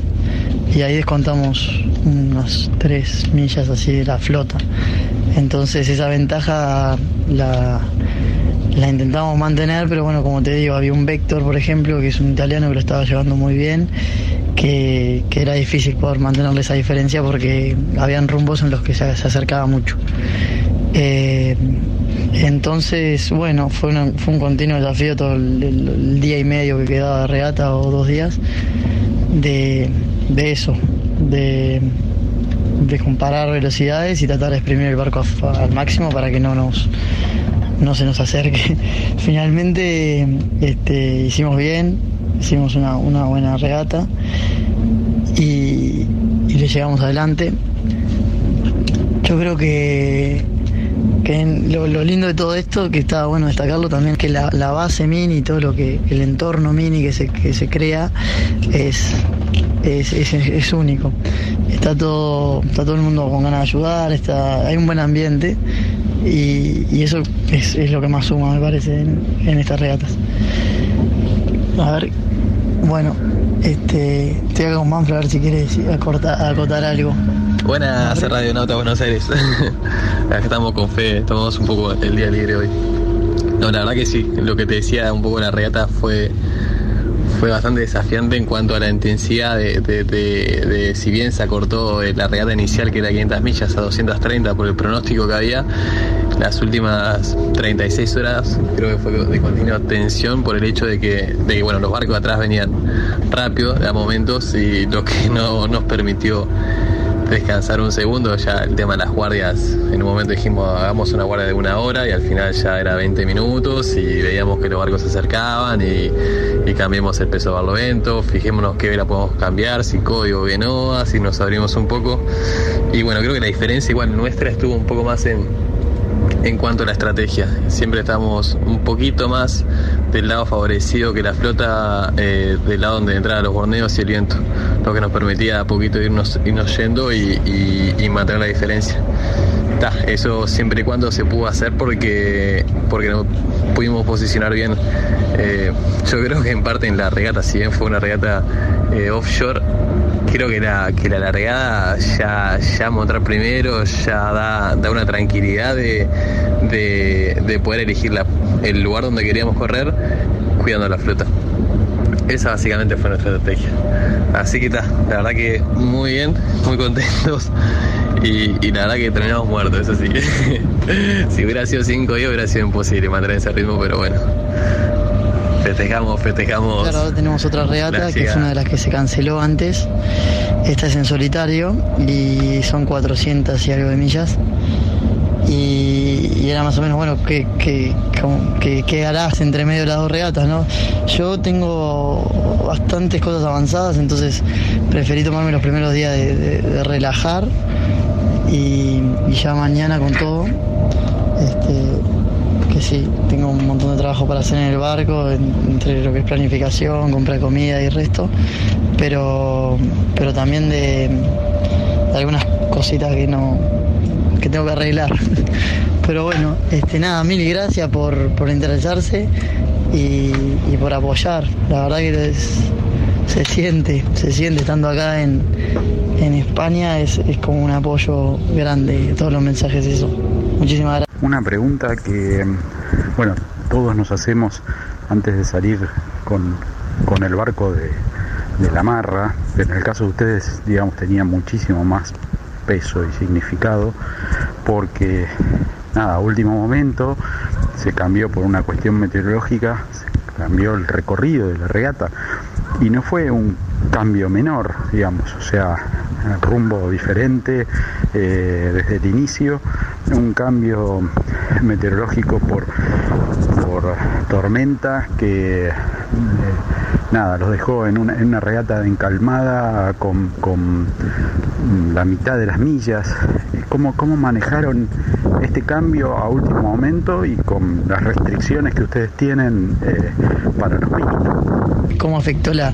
S11: y ahí descontamos unas tres millas así de la flota. Entonces esa ventaja la intentamos mantener, pero bueno, como te digo, había un Vector, por ejemplo, que es un italiano que lo estaba llevando muy bien, que, que era difícil poder mantenerle esa diferencia porque habían rumbos en los que se, se acercaba mucho. Eh, entonces, bueno, fue, una- fue un continuo desafío todo el, el- el día y medio que quedaba de regata o dos días de, de eso, de, de comparar velocidades y tratar de exprimir el barco a- al máximo para que no nos no se nos acerque. Finalmente este, hicimos bien, hicimos una, una buena regata y, y le llegamos adelante. Yo creo que, que lo, lindo de todo esto, que está bueno destacarlo también, que la, la base mini, todo lo que, el entorno mini que se, que se crea es, es, es- es único. Está todo, está todo el mundo con ganas de ayudar, está, hay un buen ambiente y, y eso es, es lo que más suma, me parece, en estas regatas. A ver, bueno, este, estoy acá con Manfred a ver si quiere decir- acortar, acotar algo.
S12: Buenas, Radio Nauta Buenos Aires. Acá estamos con fe, tomamos un poco el día libre hoy. No, la verdad que sí, lo que te decía un poco la regata fue, fue bastante desafiante en cuanto a la intensidad de, de- si bien se acortó eh, la regata inicial que era 500 millas a 230 por el pronóstico que había, las últimas 36 horas creo que fue de continua tensión por el hecho de que, de que bueno, los barcos atrás venían rápido a momentos y lo que no nos permitió descansar un segundo, ya el tema de las guardias, en un momento dijimos hagamos una guardia de una hora y al final ya era 20 minutos y veíamos que los barcos se acercaban y, y cambiamos el peso de barlovento, fijémonos qué vela podemos cambiar, si código Genoa, si nos abrimos un poco. Y bueno, creo que la diferencia igual nuestra estuvo un poco más en en cuanto a la estrategia. Siempre estamos un poquito más del lado favorecido que la flota, eh, del lado donde entraban los borneos y el viento, lo que nos permitía a poquito irnos, irnos yendo y, y- y mantener la diferencia. Ta, eso siempre y cuando se pudo hacer porque, porque no pudimos posicionar bien. Eh, yo creo que en parte en la regata, si bien fue una regata eh, offshore, creo que la, que la largada ya, ya montar primero ya da, da una tranquilidad de, de, de poder elegir la- el lugar donde queríamos correr cuidando la flota. Esa básicamente fue nuestra estrategia. Así que está, la verdad que muy bien, muy contentos y, y la verdad que terminamos muertos, eso sí. si hubiera sido 5 días hubiera sido imposible mantener ese ritmo, pero bueno. Festejamos, festejamos.
S11: Claro, ahora tenemos otra regata, que es una de las que se canceló antes. Esta es en solitario y son 400 y algo de millas. Y, y era más o menos, bueno, ¿qué, qué, qué- qué harás entre medio de las dos regatas, no? Yo tengo bastantes cosas avanzadas, entonces preferí tomarme los primeros días de, de- de relajar y, y ya mañana con todo. Este, que sí, tengo un montón de trabajo para hacer en el barco, en- entre lo que es planificación, compra de comida y resto, pero, pero también de, algunas cositas que no que tengo que arreglar. Pero bueno, este nada, mil gracias por, por interesarse y, y por apoyar. La verdad que es- se siente, se siente estando acá en, en España, es, es como un apoyo grande, todos los mensajes eso. Muchísimas gracias.
S6: Una pregunta que, bueno, todos nos hacemos antes de salir con, con el barco de, de la marra. En el caso de ustedes, digamos, tenía muchísimo más peso y significado porque, nada, a último momento se cambió por una cuestión meteorológica, se cambió el recorrido de la regata y no fue un cambio menor, digamos, o sea, rumbo diferente eh, desde el inicio, un cambio meteorológico por, por tormenta que eh, nada, los dejó en una, en una regata encalmada con, con la mitad de las millas. ¿Cómo, ¿Cómo manejaron este cambio a último momento y con las restricciones que ustedes tienen eh, para los mínimos?
S11: cómo afectó la,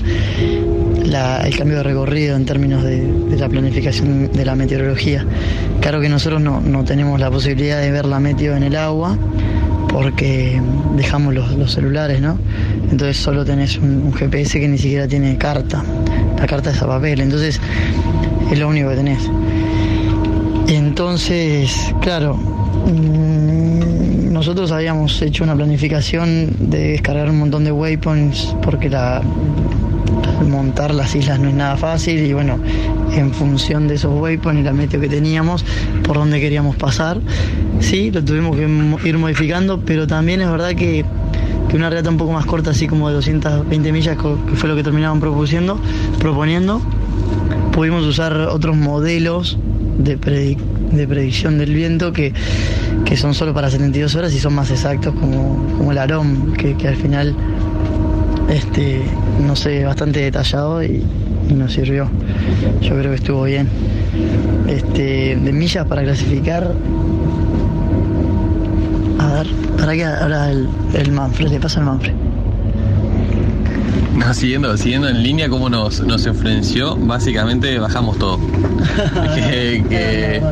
S11: la- el cambio de recorrido en términos de, la planificación de la meteorología. Claro que nosotros no, no tenemos la posibilidad de ver la meteo en el agua porque dejamos los, los celulares, ¿no? Entonces solo tenés un, un GPS que ni siquiera tiene carta. La carta es a papel, entonces es lo único que tenés. Entonces, claro, mm, nosotros habíamos hecho una planificación de descargar un montón de waypoints porque la montar las islas no es nada fácil y bueno, en función de esos waypoints y la meteo que teníamos, por donde queríamos pasar, sí, lo tuvimos que ir modificando, pero también es verdad que, que una regata un poco más corta, así como de 220 millas, que fue lo que terminaban propusiendo, proponiendo, pudimos usar otros modelos de, predic- de predicción del viento que, que son solo para 72 horas y son más exactos como, como el AROM, que, que al final este, no sé, bastante detallado y, nos sirvió. Yo creo que estuvo bien. Este, de millas para clasificar. A ver, para que ahora el, el Manfred, le pasa al Manfred.
S12: No, siguiendo, siguiendo en línea cómo nos, nos influenció, básicamente bajamos todo. que, que-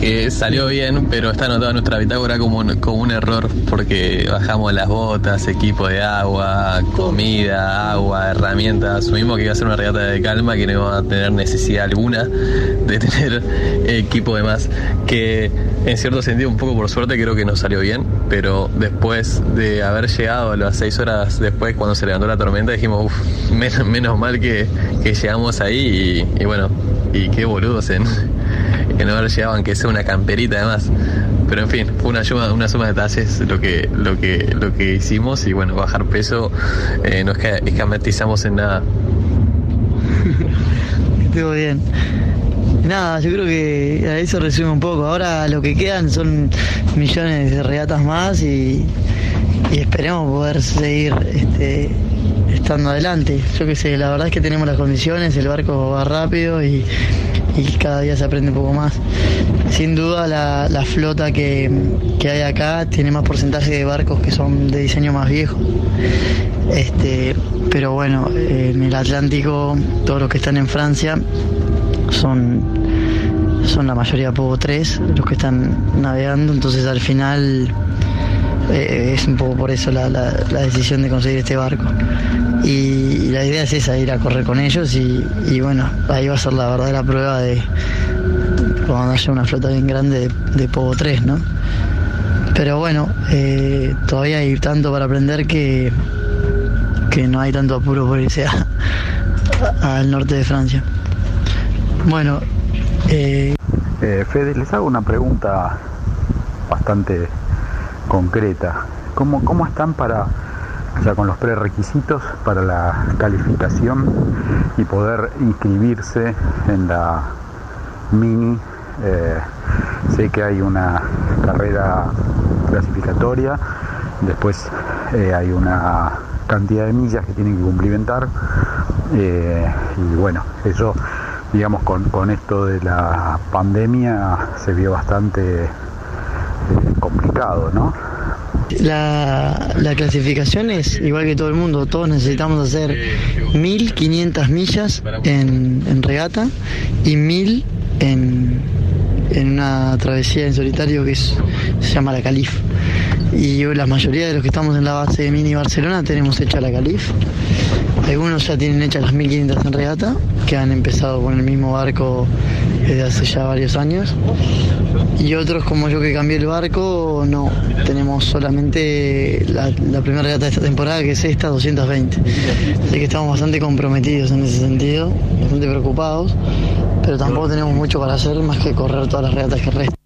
S12: que salió bien, pero está anotado en nuestra bitácora como un, como un error, porque bajamos las botas, equipo de agua, comida, agua, herramientas. Asumimos que iba a ser una regata de calma, que no iba a tener necesidad alguna de tener equipo de más. Que en cierto sentido, un poco por suerte, creo que nos salió bien, pero después de haber llegado a las seis horas después, cuando se levantó la tormenta, dijimos, menos, menos mal que, que llegamos ahí y, bueno, y qué boludos en, en haber llegado, aunque sea una camperita además. Pero en fin, fue una suma, una suma de detalles lo que, lo que, lo que hicimos y bueno, bajar peso eh, no es que escamatizamos en nada.
S11: Estuvo bien. Nada, yo creo que a eso resume un poco. Ahora lo que quedan son millones de regatas más y, y esperemos poder seguir este, estando adelante. Yo qué sé, la verdad es que tenemos las condiciones, el barco va rápido y, y cada día se aprende un poco más. Sin duda la, la flota que, que hay acá tiene más porcentaje de barcos que son de diseño más viejo. Este, pero bueno, en el Atlántico, todos los que están en Francia son, son la mayoría Pogo 3, los que están navegando, entonces al final eh, es un poco por eso la- la decisión de conseguir este barco. Y, la idea es esa, ir a correr con ellos y, bueno, ahí va a ser la verdadera prueba de cuando haya una flota bien grande de, de Pogo 3, ¿no? Pero bueno, eh, todavía hay tanto para aprender que, que no hay tanto apuro por irse al norte de Francia. Bueno, eh,
S6: Eh, Fede, les hago una pregunta bastante concreta. ¿Cómo, cómo están para, sea, con los prerequisitos para la calificación y poder inscribirse en la mini? Eh, sé que hay una carrera clasificatoria, después eh, hay una cantidad de millas que tienen que cumplimentar eh, y bueno, eso digamos con, con esto de la pandemia se vio bastante complicado, ¿no?
S11: La, la clasificación es igual que todo el mundo, todos necesitamos hacer 1500 millas en, regata y 1000 en, en una travesía en solitario que se llama la Calif. Y la mayoría de los que estamos en la base de Mini Barcelona tenemos hecha la Calif. Algunos ya tienen hechas las 1500 en regata, que han empezado con el mismo barco desde hace ya varios años. Y otros como yo que cambié el barco, no. Tenemos solamente la, la primera regata de esta temporada, que es esta, 220. Así que estamos bastante comprometidos en ese sentido, bastante preocupados, pero tampoco tenemos mucho para hacer más que correr todas las regatas que restan.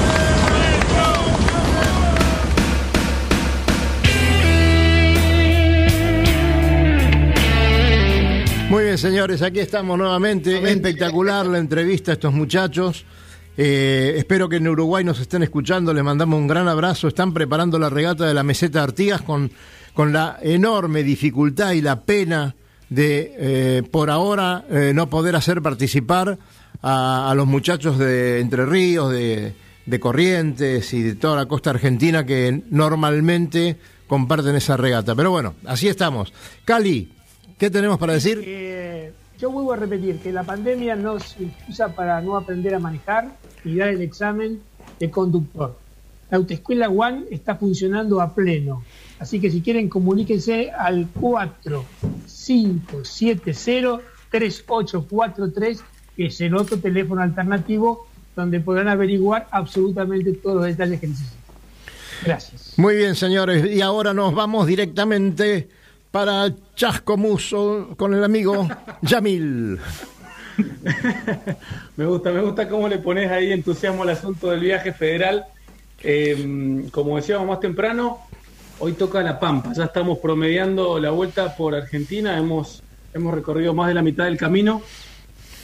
S3: Muy bien, señores, aquí estamos nuevamente. Espectacular la entrevista a estos muchachos. Eh, espero que en Uruguay nos estén escuchando. Les mandamos un gran abrazo. Están preparando la regata de la meseta de Artigas con, con la enorme dificultad y la pena de, eh, por ahora, eh, no poder hacer participar a, a los muchachos de Entre Ríos, de, de Corrientes y de toda la costa argentina que normalmente comparten esa regata. Pero bueno, así estamos. Cali, ¿qué tenemos para decir?
S4: Eh, yo vuelvo a repetir que la pandemia no se usa para no aprender a manejar y dar el examen de conductor. La autoescuela One está funcionando a pleno. Así que si quieren, comuníquense al 4570-3843, que es el otro teléfono alternativo donde podrán averiguar absolutamente todos los detalles que necesiten. Gracias.
S3: Muy bien, señores. Y ahora nos vamos directamente para Chascomuso con el amigo Yamil.
S8: Me gusta, me gusta cómo le pones ahí entusiasmo al asunto del viaje federal. Eh, como decíamos más temprano, hoy toca La Pampa. Ya estamos promediando la vuelta por Argentina. Hemos, hemos recorrido más de la mitad del camino.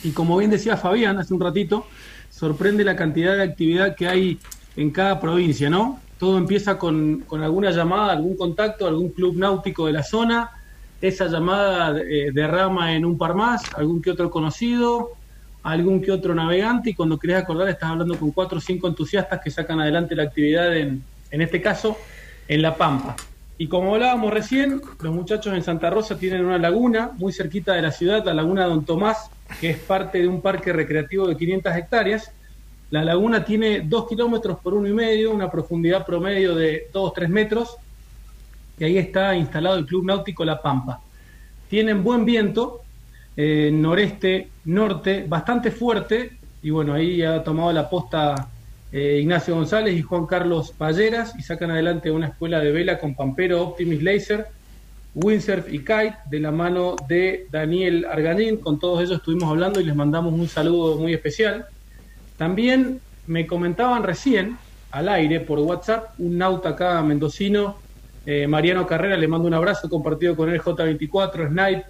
S8: Y como bien decía Fabián hace un ratito, sorprende la cantidad de actividad que hay en cada provincia, ¿no? Todo empieza con, con alguna llamada, algún contacto, algún club náutico de la zona. Esa llamada eh, derrama en un par más, algún que otro conocido, algún que otro navegante y cuando querés acordar estás hablando con cuatro o cinco entusiastas que sacan adelante la actividad en, en este caso en La Pampa. Y como hablábamos recién, los muchachos en Santa Rosa tienen una laguna muy cerquita de la ciudad, la laguna Don Tomás, que es parte de un parque recreativo de 500 hectáreas. La laguna tiene dos kilómetros por uno y medio, una profundidad promedio de 2 o 3 metros, y ahí está instalado el Club Náutico La Pampa. Tienen buen viento, eh, noreste, norte, bastante fuerte, y bueno, ahí ha tomado la posta eh, Ignacio González y Juan Carlos Palleras y sacan adelante una escuela de vela con Pampero, Optimis Laser, Windsurf y Kite de la mano de Daniel Arganín. Con todos ellos estuvimos hablando y les mandamos un saludo muy especial. También me comentaban recién al aire por WhatsApp un nauta acá mendocino, eh, Mariano Carrera, le mando un abrazo compartido con el J24, Snipe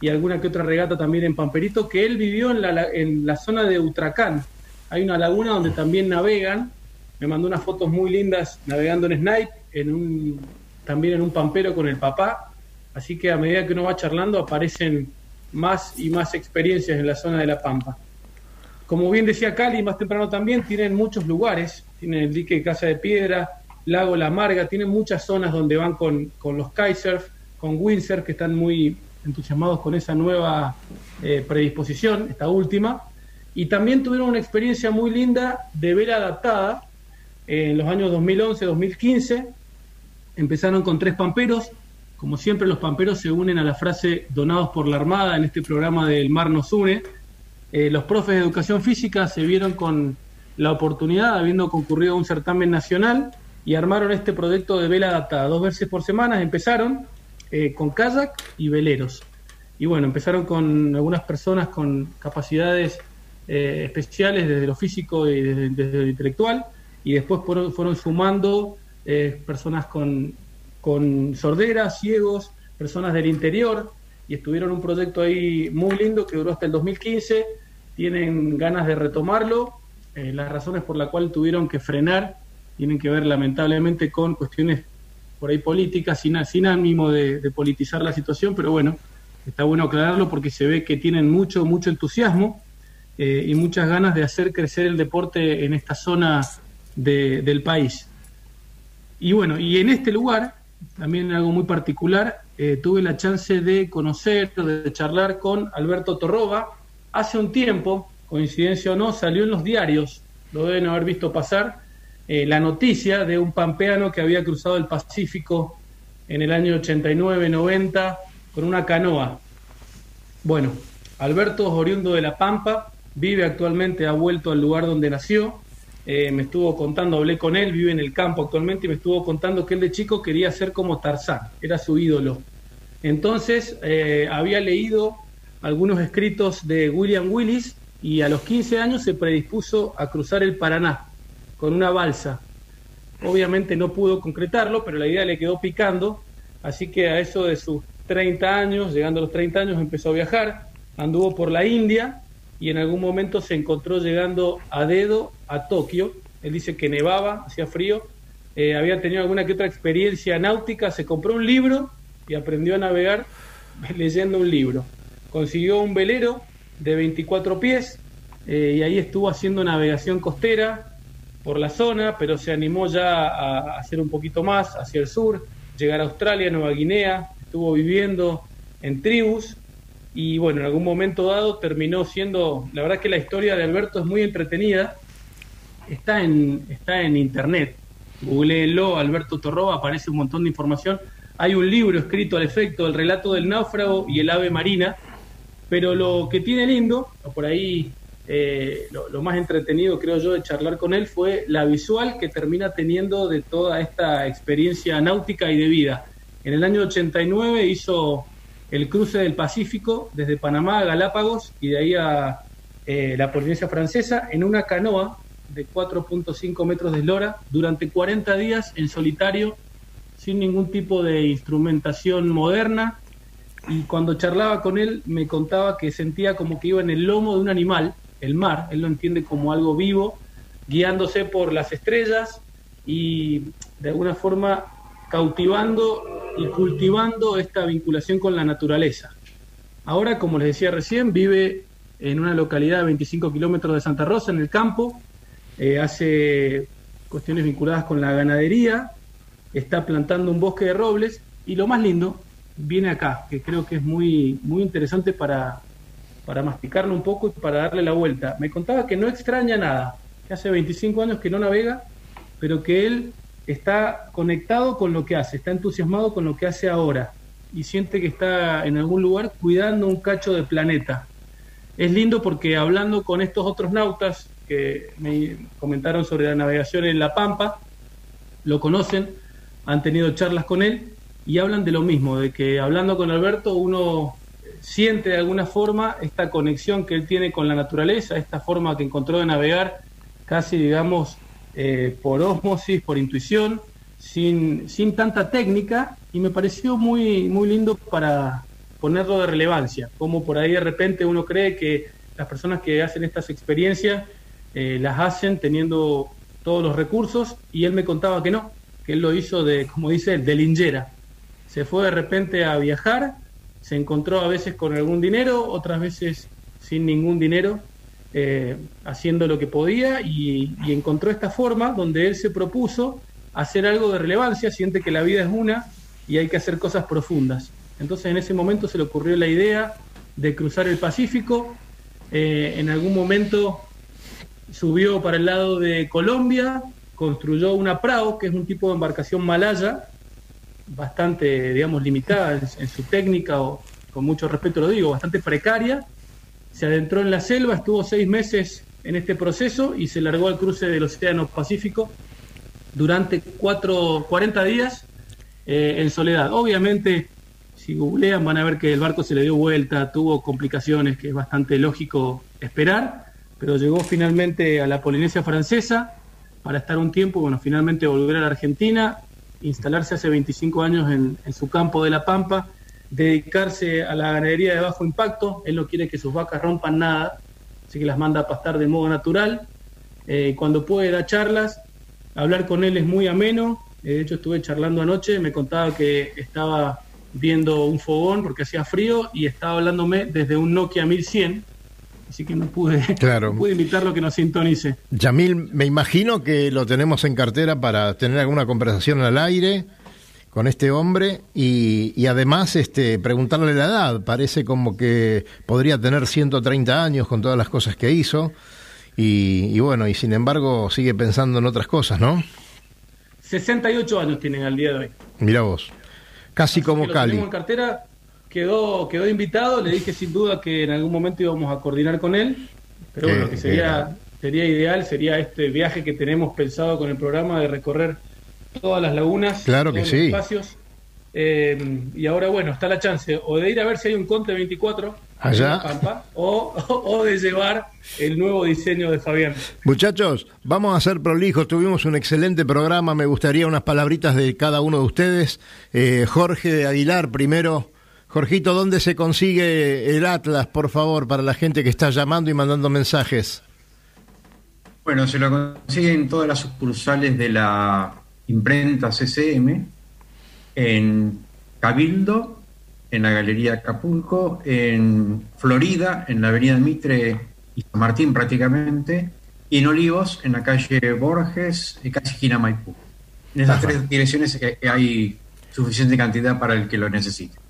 S8: y alguna que otra regata también en Pamperito, que él vivió en la, en la zona de Utracán, hay una laguna donde también navegan. Me mandó unas fotos muy lindas navegando en Snipe, en un, también en un pampero con el papá. Así que a medida que uno va charlando aparecen más y más experiencias en la zona de La Pampa. Como bien decía Cali, más temprano también, tienen muchos lugares. Tienen el dique Casa de Piedra, Lago La Marga, tienen muchas zonas donde van con, con los kitesurf, con windsurf, que están muy entusiasmados con esa nueva eh, predisposición, esta última. Y también tuvieron una experiencia muy linda de vela adaptada en los años 2011-2015. Empezaron con tres pamperos. Como siempre, los pamperos se unen a la frase donados por la Armada en este programa del Mar nos une. Eh, los profes de educación física se vieron con la oportunidad, habiendo concurrido a un certamen nacional, y armaron este proyecto de vela adaptada. Dos veces por semana empezaron eh, con kayak y veleros. Y bueno, empezaron con algunas personas con capacidades eh, especiales desde lo físico y desde, lo intelectual, y después fueron, sumando eh, personas con, con sordera, ciegos, personas del interior, y estuvieron un proyecto ahí muy lindo que duró hasta el 2015, tienen ganas de retomarlo, eh, las razones por las cuales tuvieron que frenar tienen que ver lamentablemente con cuestiones por ahí políticas, sin, sin ánimo de, politizar la situación, pero bueno, está bueno aclararlo porque se ve que tienen mucho, mucho entusiasmo eh, y muchas ganas de hacer crecer el deporte en esta zona de, del país. Y bueno, y en este lugar, también algo muy particular, eh, tuve la chance de conocer, de charlar con Alberto Torroba. Hace un tiempo, coincidencia o no, salió en los diarios, lo deben haber visto pasar, eh, la noticia de un pampeano que había cruzado el Pacífico en el año 89-90 con una canoa. Bueno, Alberto es oriundo de La Pampa, vive actualmente, ha vuelto al lugar donde nació. Eh, me estuvo contando, hablé con él, vive en el campo actualmente y me estuvo contando que él de chico quería ser como Tarzán, era su ídolo. Entonces eh, había leído algunos escritos de William Willis y a los 15 años se predispuso a cruzar el Paraná con una balsa. Obviamente no pudo concretarlo, pero la idea le quedó picando, así que a eso de sus 30 años, llegando a los 30 años, empezó a viajar, anduvo por la India y en algún momento se encontró llegando a dedo a Tokio. Él dice que nevaba, hacía frío, eh, había tenido alguna que otra experiencia náutica, se compró un libro y aprendió a navegar leyendo un libro. Consiguió un velero de 24 pies eh, y ahí estuvo haciendo navegación costera por la zona, pero se animó ya a hacer un poquito más hacia el sur, llegar a Australia, Nueva Guinea, estuvo viviendo en tribus y bueno, en algún momento dado terminó siendo, la verdad que la historia de Alberto es muy entretenida, está en, está en internet, googleenlo, Alberto Torroba, aparece un montón de información, hay un libro escrito al efecto, el relato del náufrago y el ave marina, pero lo que tiene lindo, o por ahí eh, lo, más entretenido creo yo de charlar con él fue la visual que termina teniendo de toda esta experiencia náutica y de vida. En el año 89 hizo el cruce del Pacífico desde Panamá a Galápagos y de ahí a eh, la Polinesia Francesa en una canoa de 4.5 metros de eslora durante 40 días en solitario sin ningún tipo de instrumentación moderna y cuando charlaba con él me contaba que sentía como que iba en el lomo de un animal, el mar, él lo entiende como algo vivo, guiándose por las estrellas y de alguna forma cautivando y cultivando esta vinculación con la naturaleza. Ahora, como les decía recién, vive en una localidad de 25 kilómetros de Santa Rosa, en el campo, eh, hace cuestiones vinculadas con la ganadería, está plantando un bosque de robles. Y lo más lindo viene acá, que creo que es muy, muy interesante para, para masticarlo un poco y para darle la vuelta. Me contaba que no extraña nada, que hace 25 años que no navega, pero que él está conectado con lo que hace, está entusiasmado con lo que hace ahora y siente que está en algún lugar cuidando un cacho de planeta. Es lindo porque hablando con estos otros nautas que me comentaron sobre la navegación en La Pampa, lo conocen, han tenido charlas con él y hablan de lo mismo, de que hablando con Alberto uno siente de alguna forma esta conexión que él tiene con la naturaleza, esta forma que encontró de navegar casi, digamos, eh, por osmosis, por intuición, sin, sin tanta técnica, y me pareció muy, muy lindo para ponerlo de relevancia, como por ahí de repente uno cree que las personas que hacen estas experiencias eh, las hacen teniendo todos los recursos, y él me contaba que no, que él lo hizo de, como dice, de linjera. Se fue de repente a viajar, se encontró a veces con algún dinero, otras veces sin ningún dinero, eh, haciendo lo que podía y, encontró esta forma donde él se propuso hacer algo de relevancia, siente que la vida es una y hay que hacer cosas profundas. Entonces en ese momento se le ocurrió la idea de cruzar el Pacífico, eh, en algún momento subió para el lado de Colombia, construyó una prao, que es un tipo de embarcación malaya, bastante, digamos, limitada en, en su técnica, o con mucho respeto lo digo, bastante precaria, se adentró en la selva, estuvo seis meses en este proceso y se largó al cruce del Océano Pacífico durante cuatro, 40 días eh, en soledad. Obviamente, si googlean van a ver que el barco se le dio vuelta, tuvo complicaciones, que es bastante lógico esperar, pero llegó finalmente a la Polinesia Francesa para estar un tiempo, bueno, finalmente volver a la Argentina, instalarse hace 25 años en, su campo de La Pampa, dedicarse a la ganadería de bajo impacto. Él no quiere que sus vacas rompan nada, así que las manda a pastar de modo natural. Eh, cuando puede dar charlas, hablar con él es muy ameno. Eh, de hecho, estuve charlando anoche, me contaba que estaba viendo un fogón porque hacía frío y estaba hablándome desde un Nokia 1100. Así que no pude,
S3: claro.
S8: no pude invitarlo a que nos sintonice.
S3: Yamil, me imagino que lo tenemos en cartera para tener alguna conversación al aire con este hombre y, y, además este preguntarle la edad. Parece como que podría tener 130 años con todas las cosas que hizo y, y, bueno, y sin embargo sigue pensando en otras cosas, ¿no?
S8: 68 años tienen al día de hoy.
S3: Mira vos, casi
S8: Así
S3: como
S8: lo
S3: Cali.
S8: tenemos en cartera, quedó, quedó invitado, le dije sin duda que en algún momento íbamos a coordinar con él. Pero bueno, que sería, sería ideal, sería este viaje que tenemos pensado con el programa de recorrer todas las lagunas,
S3: Claro que
S8: todos los
S3: sí.
S8: espacios. Eh, y ahora, bueno, está la chance o de ir a ver si hay un Conte 24
S3: Allá.
S8: en Pampa, o, o de llevar el nuevo diseño de Fabián.
S3: Muchachos, vamos a ser prolijos. Tuvimos un excelente programa. Me gustaría unas palabritas de cada uno de ustedes. Eh, Jorge Aguilar, primero. Jorgito, ¿dónde se consigue el Atlas, por favor, para la gente que está llamando y mandando mensajes?
S5: Bueno, se lo consiguen todas las sucursales de la imprenta CCM, en Cabildo, en la Galería Acapulco, en Florida, en la Avenida Mitre y San Martín prácticamente, y en Olivos, en la calle Borges, y casi esquina Maipú. En esas
S3: Ajá.
S5: tres direcciones eh, hay suficiente cantidad para el que lo necesite.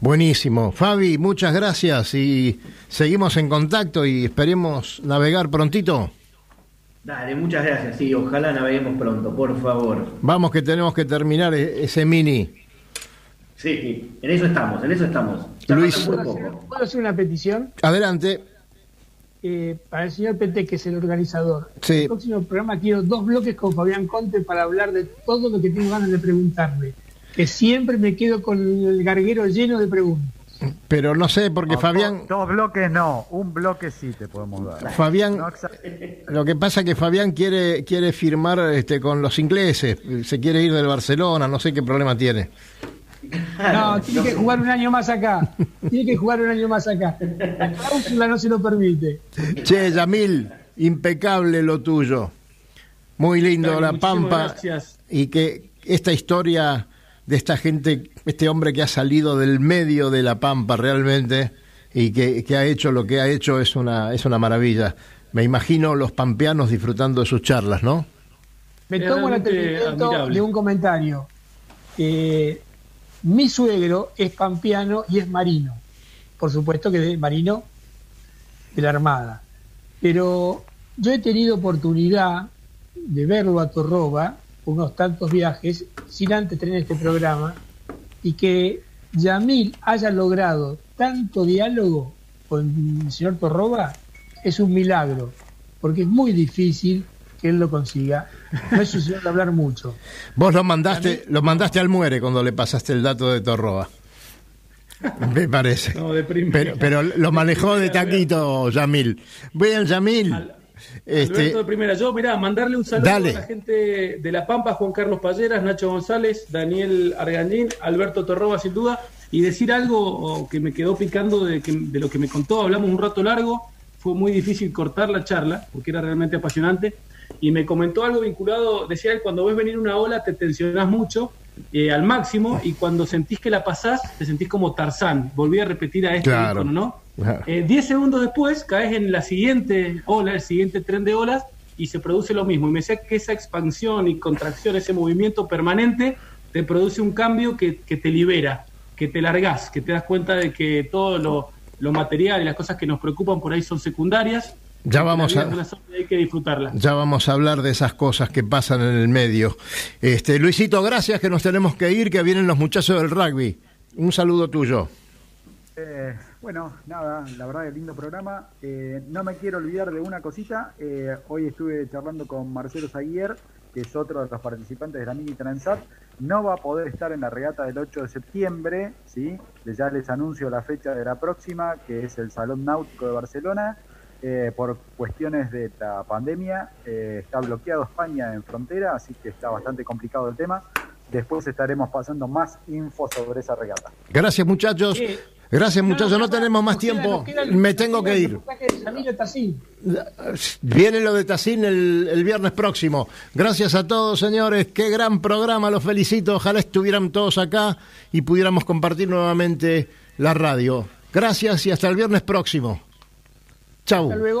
S3: Buenísimo. Fabi, muchas gracias y seguimos en contacto y esperemos navegar prontito.
S9: Dale, muchas gracias. Sí, ojalá naveguemos pronto, por favor.
S3: Vamos que tenemos que terminar e- ese mini.
S9: Sí, en eso estamos, en eso estamos. Ya
S3: Luis.
S4: ¿Puedo hacer,
S9: poco.
S4: puedo hacer una petición?
S3: Adelante.
S4: Eh, para el señor Pete, que es el organizador.
S3: Sí.
S4: El próximo programa quiero dos bloques con Fabián Conte para hablar de todo lo que tengo ganas de preguntarle. Que siempre me quedo con el garguero lleno de preguntas.
S3: Pero no sé, porque
S6: No,
S3: Fabián,
S6: Dos, dos bloques no, un bloque sí te podemos dar.
S3: Fabián,
S6: No
S3: lo que pasa es que Fabián quiere quiere firmar este con los ingleses, se quiere ir del Barcelona, no sé qué problema tiene.
S4: No, tiene que jugar un año más acá. Tiene que jugar un año más acá. La cláusula no se lo permite.
S3: Che, Yamil, impecable lo tuyo. Muy lindo
S8: Dale,
S3: la Pampa
S8: gracias.
S3: y que esta historia de esta gente, este hombre que ha salido del medio de la Pampa realmente y que, que ha hecho lo que ha hecho es una es una maravilla. Me imagino los pampeanos disfrutando de sus charlas, ¿no?
S4: Me tomo el atrevimiento de un comentario. Eh, mi suegro es pampeano y es marino. Por supuesto que es marino de la Armada. Pero yo he tenido oportunidad de verlo a Torroba, unos tantos viajes, sin antes tener este programa, y que Yamil haya logrado tanto diálogo con el señor Torroba es un milagro, porque es muy difícil que él lo consiga. No es señor de hablar mucho.
S3: Vos lo mandaste, lo mandaste al muere cuando le pasaste el dato de Torroba. Me parece.
S8: No, de primera.
S3: Pero, pero lo manejó de taquito Yamil. Bien, Yamil. Este,
S8: de primera, yo, mirá, mandarle un saludo
S3: Dale.
S8: a la gente de La Pampa, Juan Carlos Palleras, Nacho González, Daniel Argañín, Alberto Torroba, sin duda, y decir algo que me quedó picando de, que- de lo que me contó. Hablamos un rato largo, fue muy difícil cortar la charla, porque era realmente apasionante, y me comentó algo vinculado, decía él, cuando ves venir una ola te tensionás mucho, eh, al máximo, y cuando sentís que la pasás, te sentís como Tarzán. Volví a repetir a este
S3: Claro.
S8: ícono, ¿no? Eh, 10 segundos después caes en la siguiente ola, el siguiente tren de olas y se produce lo mismo. Y me decía que esa expansión y contracción, ese movimiento permanente, te produce un cambio que, que te libera, que te largás, que te das cuenta de que todo lo, lo material y las cosas que nos preocupan por ahí son secundarias.
S3: Ya vamos a-
S8: hay que disfrutarla.
S3: ya vamos a hablar de esas cosas que pasan en el medio. Este, Luisito, gracias que nos tenemos que ir, que vienen los muchachos del rugby. Un saludo tuyo.
S6: Eh, bueno, nada, la verdad es lindo programa. Eh, no me quiero olvidar de una cosita. Eh, hoy estuve charlando con Marcelo Zaguier, que es otro de los participantes de la Mini Transat. No va a poder estar en la regata del 8 de septiembre, ¿sí? Ya les anuncio la fecha de la próxima, que es el Salón Náutico de Barcelona. Eh, por cuestiones de la pandemia, eh, está bloqueado España en frontera, así que está bastante complicado el tema. Después estaremos pasando más info sobre esa regata.
S3: Gracias, muchachos. Gracias, muchachos. No tenemos más tiempo.
S4: el-
S3: Me tengo que ir. Viene lo de Tacín el, el viernes próximo. Gracias a todos, señores. Qué gran programa. Los felicito. Ojalá estuvieran todos acá y pudiéramos compartir nuevamente la radio. Gracias y hasta el viernes próximo. Chau.
S4: Hasta luego.